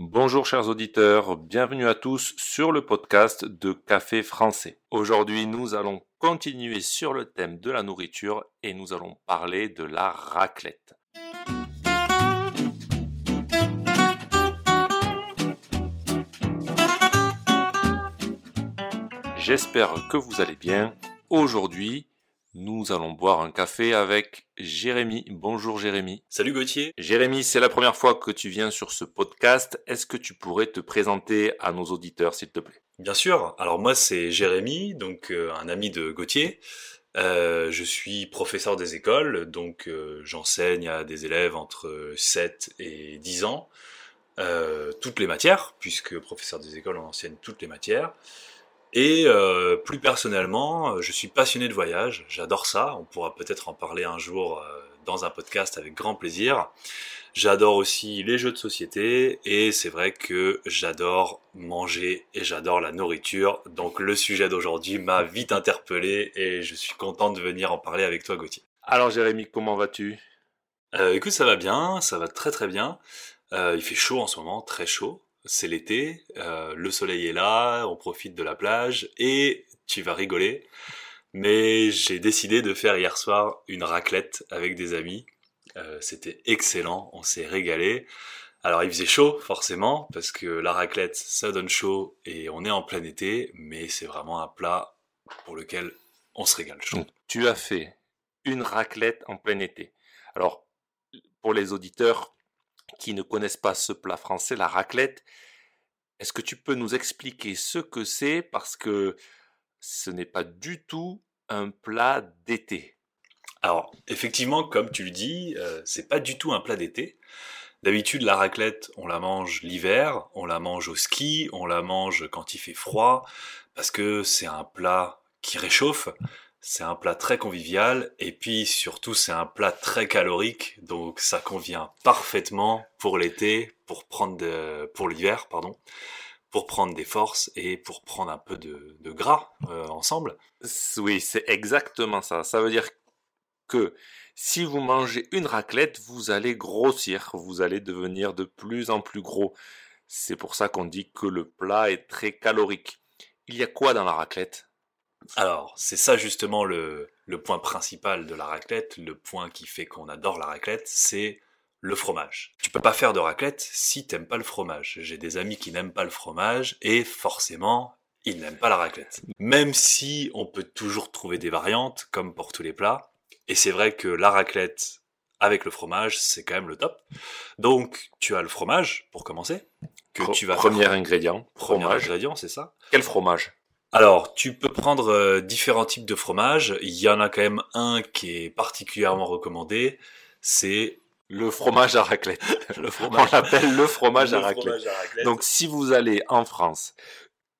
Bonjour chers auditeurs, bienvenue à tous sur le podcast de Café français. Aujourd'hui nous allons continuer sur le thème de la nourriture et nous allons parler de la raclette. J'espère que vous allez bien. Aujourd'hui, nous allons boire un café avec Jérémy. Bonjour Jérémy. Salut Gauthier. Jérémy, c'est la première fois que tu viens sur ce podcast. Est-ce que tu pourrais te présenter à nos auditeurs, s'il te plaît? Bien sûr. Alors moi, c'est Jérémy, donc euh, un ami de Gauthier. Euh, je suis professeur des écoles, donc euh, j'enseigne à des élèves entre 7 et 10 ans toutes les matières, puisque professeur des écoles, on enseigne toutes les matières. Et euh, plus personnellement, euh, je suis passionné de voyage, j'adore ça, on pourra peut-être en parler un jour euh, dans un podcast avec grand plaisir. J'adore aussi les jeux de société et c'est vrai que j'adore manger et j'adore la nourriture. Donc le sujet d'aujourd'hui m'a vite interpellé et je suis content de venir en parler avec toi Gauthier. Alors Jérémy, comment vas-tu? Euh, Écoute, ça va bien, ça va très très bien. Euh, il fait chaud en ce moment, très chaud c'est l'été, euh, le soleil est là, on profite de la plage et tu vas rigoler. Mais j'ai décidé de faire hier soir une raclette avec des amis. Euh, c'était excellent, on s'est régalé. Alors il faisait chaud forcément parce que la raclette ça donne chaud et on est en plein été, mais c'est vraiment un plat pour lequel on se régale chaud. tu as fait une raclette en plein été. Alors pour les auditeurs, qui ne connaissent pas ce plat français, la raclette, est-ce que tu peux nous expliquer ce que c'est? Parce que ce n'est pas du tout un plat d'été Alors, effectivement, comme tu le dis, euh, c'est pas du tout un plat d'été. D'habitude, la raclette, on la mange l'hiver, on la mange au ski, on la mange quand il fait froid, parce que c'est un plat qui réchauffe. C'est un plat très convivial et puis surtout c'est un plat très calorique donc ça convient parfaitement pour l'été, pour prendre de, pour l'hiver pardon, pour prendre des forces et pour prendre un peu de, gras euh, ensemble. Oui, c'est exactement ça. Ça veut dire que si vous mangez une raclette, vous allez grossir, vous allez devenir de plus en plus gros. C'est pour ça qu'on dit que le plat est très calorique. Il y a quoi dans la raclette? Alors, c'est ça justement le, point principal de la raclette, le point qui fait qu'on adore la raclette, c'est le fromage. Tu peux pas faire de raclette si t'aimes pas le fromage. J'ai des amis qui n'aiment pas le fromage et forcément, ils n'aiment pas la raclette. Même si on peut toujours trouver des variantes, comme pour tous les plats. Et c'est vrai que la raclette avec le fromage, c'est quand même le top. Donc, tu as le fromage, pour commencer. Que tu vas premier ingrédient. Premier ingrédient, c'est ça. Quel fromage? Alors, tu peux prendre euh, différents types de fromages. Il y en a quand même un qui est particulièrement recommandé. C'est le fromage à raclette. le fromage. On l'appelle le fromage, à, raclette. Donc, si vous allez en France,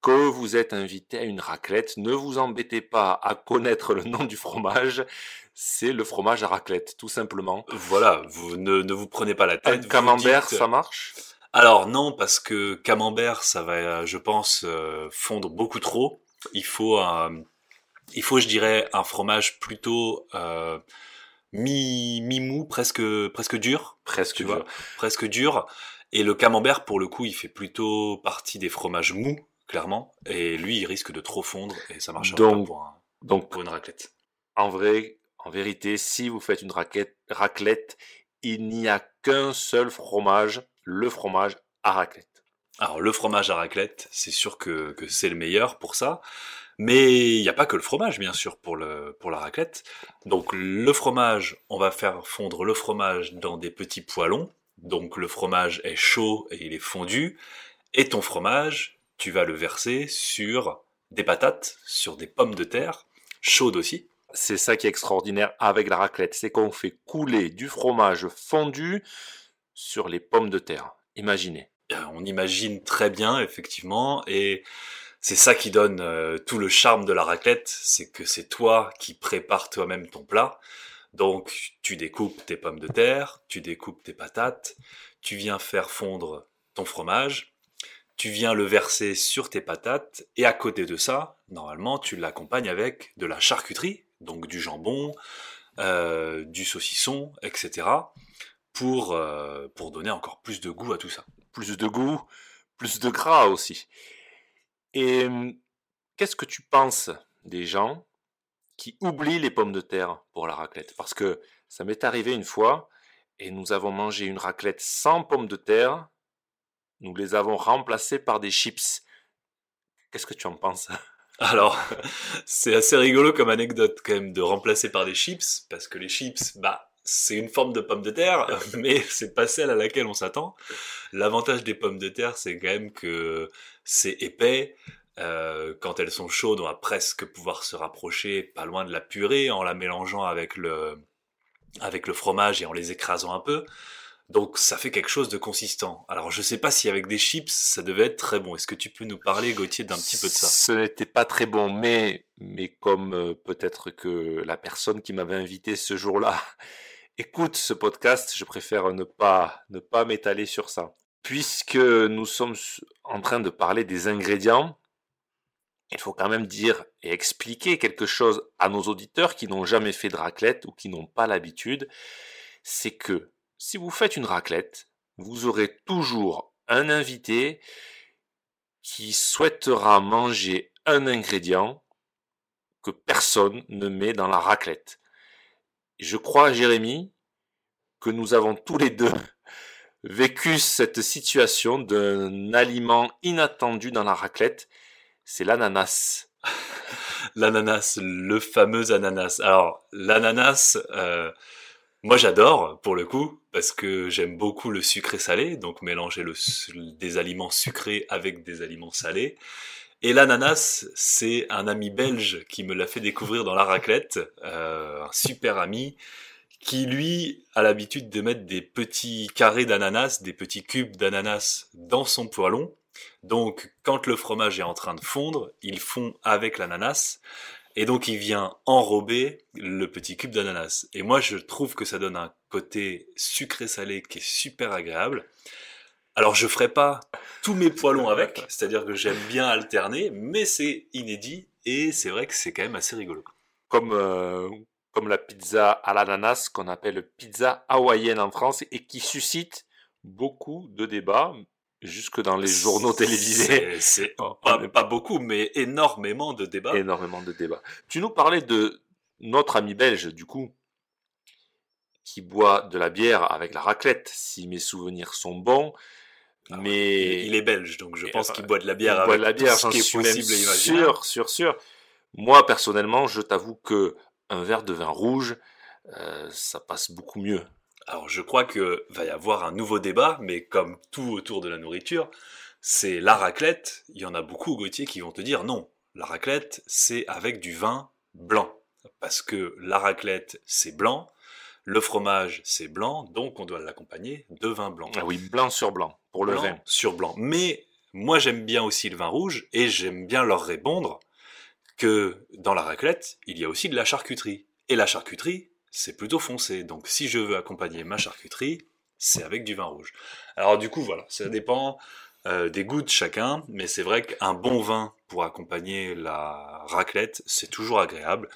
que vous êtes invité à une raclette, ne vous embêtez pas à connaître le nom du fromage. C'est le fromage à raclette, tout simplement. Voilà, vous ne, ne vous prenez pas la tête. Un camembert, ça marche? Alors non, parce que camembert, ça va, je pense, euh, fondre beaucoup trop. Il faut, il faut, je dirais, un fromage plutôt euh, mi, mi mou, presque, presque dur, presque tu dur. presque dur. Et le camembert, pour le coup, il fait plutôt partie des fromages mous, clairement. Et lui, il risque de trop fondre et ça marchera pas pour, donc, pour une raclette. En vrai, en vérité, si vous faites une raclette, il n'y a qu'un seul fromage le fromage à raclette. Alors le fromage à raclette, c'est sûr que, c'est le meilleur pour ça. Mais il n'y a pas que le fromage, bien sûr, pour, le, pour la raclette. Donc le fromage, on va faire fondre le fromage dans des petits poêlons. Donc le fromage est chaud et il est fondu. Et ton fromage, tu vas le verser sur des patates, sur des pommes de terre, chaudes aussi. C'est ça qui est extraordinaire avec la raclette, c'est qu'on fait couler du fromage fondu sur les pommes de terre. Imaginez. Euh, on imagine très bien, effectivement, et c'est ça qui donne euh, tout le charme de la raclette, c'est que c'est toi qui prépares toi-même ton plat. Donc tu découpes tes pommes de terre, tu découpes tes patates, tu viens faire fondre ton fromage, tu viens le verser sur tes patates, et à côté de ça, normalement, tu l'accompagnes avec de la charcuterie, donc du jambon, euh, du saucisson, etc pour, euh, pour donner encore plus de goût à tout ça. plus de goût, plus de gras aussi. Et hum, qu'est-ce que tu penses des gens qui oublient les pommes de terre pour la raclette? Parce que ça m'est arrivé une fois et nous avons mangé une raclette sans pommes de terre. Nous les avons remplacées par des chips. Qu'est-ce que tu en penses? Alors, c'est assez rigolo comme anecdote quand même de remplacer par des chips, parce que les chips, bah, c'est une forme de pomme de terre, mais c'est pas celle à laquelle on s'attend. L'avantage des pommes de terre, c'est quand même que c'est épais. Euh, quand elles sont chaudes, on va presque pouvoir se rapprocher pas loin de la purée en la mélangeant avec le, avec le fromage et en les écrasant un peu. Donc ça fait quelque chose de consistant. Alors je sais pas si avec des chips ça devait être très bon. Est-ce que tu peux nous parler Gauthier d'un petit peu de ça? Ce n'était pas très bon, mais mais comme euh, peut-être que la personne qui m'avait invité ce jour-là écoute ce podcast, je préfère ne pas m'étaler sur ça. Puisque nous sommes en train de parler des ingrédients, il faut quand même dire et expliquer quelque chose à nos auditeurs qui n'ont jamais fait de raclette ou qui n'ont pas l'habitude, c'est que si vous faites une raclette, vous aurez toujours un invité qui souhaitera manger un ingrédient que personne ne met dans la raclette. Je crois, Jérémy, que nous avons tous les deux vécu cette situation d'un aliment inattendu dans la raclette, c'est l'ananas. l'ananas, le fameux ananas. Alors, l'ananas, euh, moi j'adore pour le coup parce que j'aime beaucoup le sucré salé, donc mélanger des aliments sucrés avec des aliments salés. Et l'ananas, c'est un ami belge qui me l'a fait découvrir dans la raclette, euh, un super ami qui lui a l'habitude de mettre des petits carrés d'ananas, des petits cubes d'ananas dans son poêlon. Donc quand le fromage est en train de fondre, il fond avec l'ananas et donc il vient enrober le petit cube d'ananas. Et moi je trouve que ça donne un côté sucré-salé qui est super agréable. Alors je ferai pas tous mes poêlons avec, c'est-à-dire que j'aime bien alterner, mais c'est inédit et c'est vrai que c'est quand même assez rigolo. Comme, euh, comme la pizza à l'ananas qu'on appelle pizza hawaïenne en France et qui suscite beaucoup de débats, jusque dans les journaux télévisés. C'est pas, beaucoup, mais énormément de débats. Énormément de débats. Tu nous parlais de notre ami belge, du coup, qui boit de la bière avec la raclette, si mes souvenirs sont bons. Ah mais il est belge, donc je pense qu'il boit de la bière avec de la bière, ce qui est possible et Sûr, sûr, sûr. Moi, personnellement, je t'avoue que un verre de vin rouge, euh, ça passe beaucoup mieux. Alors je crois que va y avoir un nouveau débat, mais comme tout autour de la nourriture, c'est la raclette. Il y en a beaucoup, Gauthier, qui vont te dire non, la raclette, c'est avec du vin blanc. Parce que la raclette, c'est blanc, le fromage, c'est blanc, donc on doit l'accompagner de vin blanc. Ah oui, blanc sur blanc, pour le vin. Sur blanc. Mais moi, j'aime bien aussi le vin rouge, et j'aime bien leur répondre que dans la raclette, il y a aussi de la charcuterie. Et la charcuterie, c'est plutôt foncé. Donc si je veux accompagner ma charcuterie, c'est avec du vin rouge. Alors du coup, voilà, ça dépend euh, des goûts de chacun, mais c'est vrai qu'un bon vin pour accompagner la raclette, c'est toujours agréable.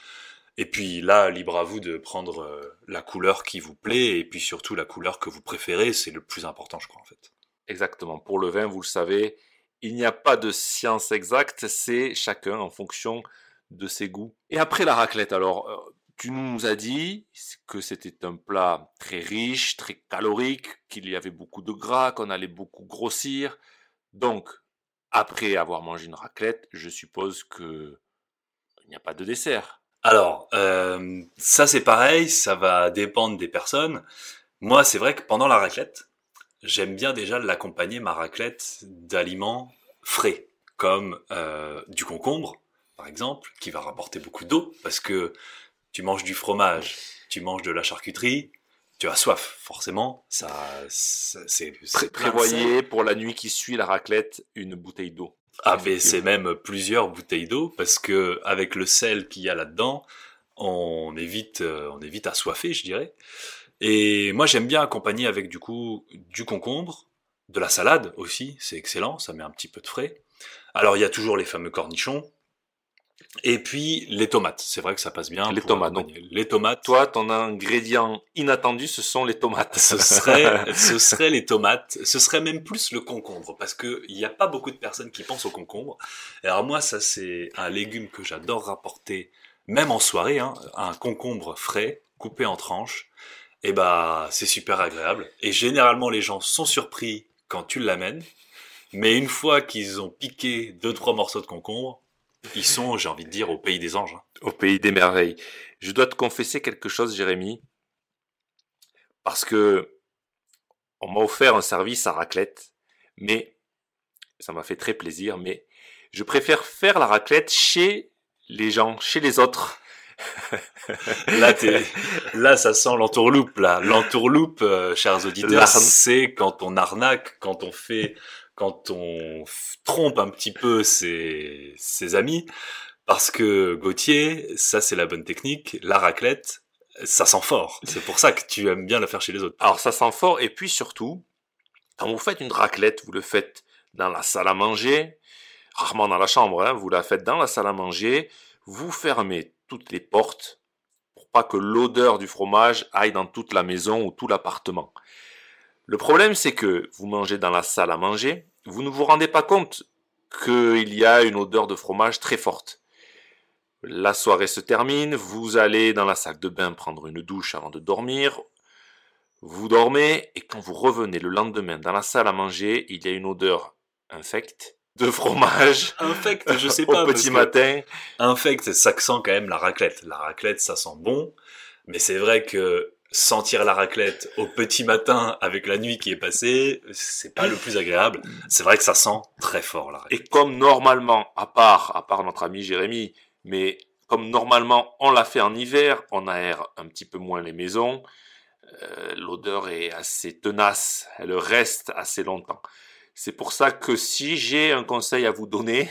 Et puis là, libre à vous de prendre euh, la couleur qui vous plaît, et puis surtout la couleur que vous préférez, c'est le plus important, je crois, en fait. Exactement. Pour le vin, vous le savez, il n'y a pas de science exacte, c'est chacun en fonction de ses goûts. Et après la raclette, alors, euh, tu nous as dit que c'était un plat très riche, très calorique, qu'il y avait beaucoup de gras, qu'on allait beaucoup grossir. Donc, après avoir mangé une raclette, je suppose que il n'y a pas de dessert. Alors, euh, ça c'est pareil, ça va dépendre des personnes. Moi, c'est vrai que pendant la raclette, j'aime bien déjà l'accompagner ma raclette d'aliments frais, comme euh, du concombre, par exemple, qui va rapporter beaucoup d'eau, parce que tu manges du fromage, tu manges de la charcuterie, tu as soif, forcément. Ça, c'est prévoyez pour la nuit qui suit la raclette une bouteille d'eau. Ah, mais c'est même plusieurs bouteilles d'eau parce que avec le sel qu'il y a là-dedans, on évite, euh, on évite assoiffer, je dirais. Et moi, j'aime bien accompagner avec du coup du concombre, de la salade aussi, c'est excellent, ça met un petit peu de frais. Alors, il y a toujours les fameux cornichons, Et puis les tomates, c'est vrai que ça passe bien. Les tomates, accompagner. Les tomates. Toi, ton ingrédient inattendu, ce sont les tomates. ce serait, ce serait les tomates. Ce serait même plus le concombre, parce que il n'y a pas beaucoup de personnes qui pensent au concombre. Et alors moi, ça c'est un légume que j'adore rapporter, même en soirée, hein, un concombre frais, coupé en tranches. Et bah, c'est super agréable. Et généralement, les gens sont surpris quand tu l'amènes. Mais une fois qu'ils ont piqué deux trois morceaux de concombre, ils sont, j'ai envie de dire, au pays des anges. hein. Au pays des merveilles. Je dois te confesser quelque chose, Jérémy. Parce que on m'a offert un service à raclette, mais ça m'a fait très plaisir, mais je préfère faire la raclette chez les gens, chez les autres. Là, t'es- là, ça sent l'entourloupe. Là, l'entourloupe, euh, chers auditeurs, c'est quand on arnaque, quand on fait, quand on trompe un petit peu ses, ses amis. Parce que Gauthier, ça c'est la bonne technique. La raclette, ça sent fort. C'est pour ça que tu aimes bien la faire chez les autres. Alors ça sent fort, et puis surtout, quand vous faites une raclette, vous le faites dans la salle à manger, rarement dans la chambre, hein, vous la faites dans la salle à manger, vous fermez toutes les portes pour pas que l'odeur du fromage aille dans toute la maison ou tout l'appartement. Le problème c'est que vous mangez dans la salle à manger, vous ne vous rendez pas compte qu'il y a une odeur de fromage très forte. La soirée se termine, vous allez dans la salle de bain prendre une douche avant de dormir, vous dormez et quand vous revenez le lendemain dans la salle à manger, il y a une odeur infecte de fromage Infect, je sais au pas. parce petit matin. Infect, ça sent quand même la raclette. La raclette, ça sent bon. Mais c'est vrai que sentir la raclette au petit matin avec la nuit qui est passée, c'est pas le plus agréable. C'est vrai que ça sent très fort la raclette. Et comme normalement, à part, à part notre ami Jérémy, mais comme normalement on l'a fait en hiver, on aère un petit peu moins les maisons, euh, l'odeur est assez tenace, elle reste assez longtemps. C'est pour ça que si j'ai un conseil à vous donner,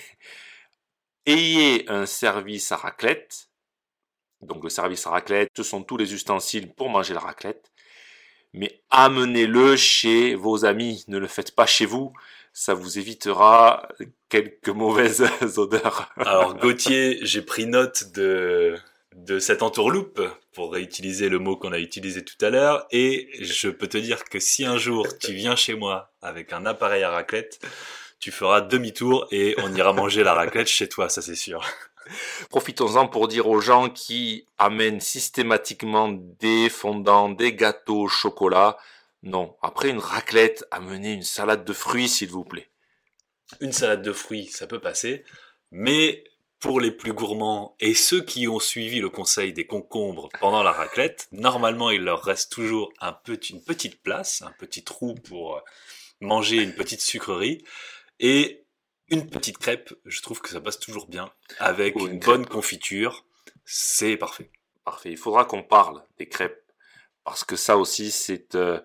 ayez un service à raclette. Donc le service raclette, ce sont tous les ustensiles pour manger la raclette. Mais amenez-le chez vos amis, ne le faites pas chez vous, ça vous évitera quelques mauvaises odeurs. Alors Gauthier, j'ai pris note de de cette entourloupe pour réutiliser le mot qu'on a utilisé tout à l'heure et je peux te dire que si un jour tu viens chez moi avec un appareil à raclette, tu feras demi-tour et on ira manger la raclette chez toi, ça c'est sûr. Profitons-en pour dire aux gens qui amènent systématiquement des fondants, des gâteaux au chocolat. Non, après une raclette, amenez une salade de fruits s'il vous plaît. Une salade de fruits, ça peut passer, mais pour les plus gourmands et ceux qui ont suivi le conseil des concombres pendant la raclette, normalement il leur reste toujours un une petite place, un petit trou pour manger une petite sucrerie et une petite crêpe. Je trouve que ça passe toujours bien avec une bonne confiture. C'est parfait. Parfait. Il faudra qu'on parle des crêpes parce que ça aussi c'est euh,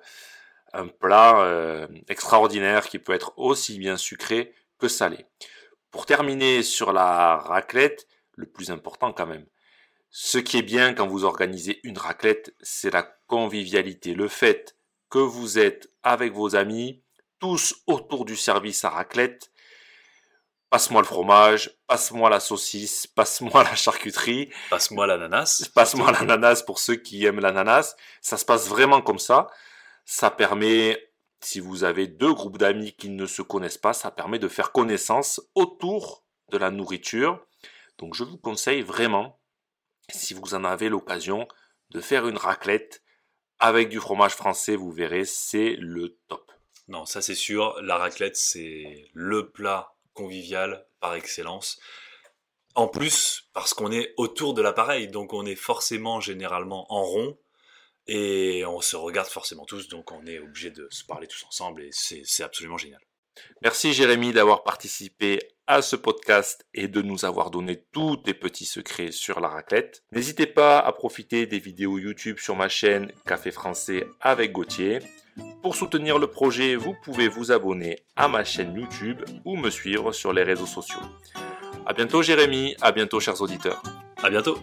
un plat euh, extraordinaire qui peut être aussi bien sucré que salé. Pour terminer sur la raclette, le plus important quand même, ce qui est bien quand vous organisez une raclette, c'est la convivialité, le fait que vous êtes avec vos amis, tous autour du service à raclette. Passe-moi le fromage, passe-moi la saucisse, passe-moi la charcuterie. Passe-moi l'ananas. Passe-moi l'ananas pour ceux qui aiment l'ananas. Ça se passe vraiment comme ça. Ça permet, si vous avez deux groupes d'amis qui ne se connaissent pas, ça permet de faire connaissance autour de la nourriture. Donc je vous conseille vraiment, si vous en avez l'occasion, de faire une raclette avec du fromage français. Vous verrez, c'est le top. Non, ça c'est sûr. La raclette, c'est le plat convivial par excellence. En plus, parce qu'on est autour de l'appareil, donc on est forcément généralement en rond et on se regarde forcément tous, donc on est obligé de se parler tous ensemble et c'est absolument génial. Merci Jérémy d'avoir participé à ce podcast et de nous avoir donné tous tes petits secrets sur la raclette. N'hésitez pas à profiter des vidéos YouTube sur ma chaîne Café Français avec Gauthier. Pour soutenir le projet, vous pouvez vous abonner à ma chaîne YouTube ou me suivre sur les réseaux sociaux. À bientôt Jérémy, à bientôt chers auditeurs. À bientôt.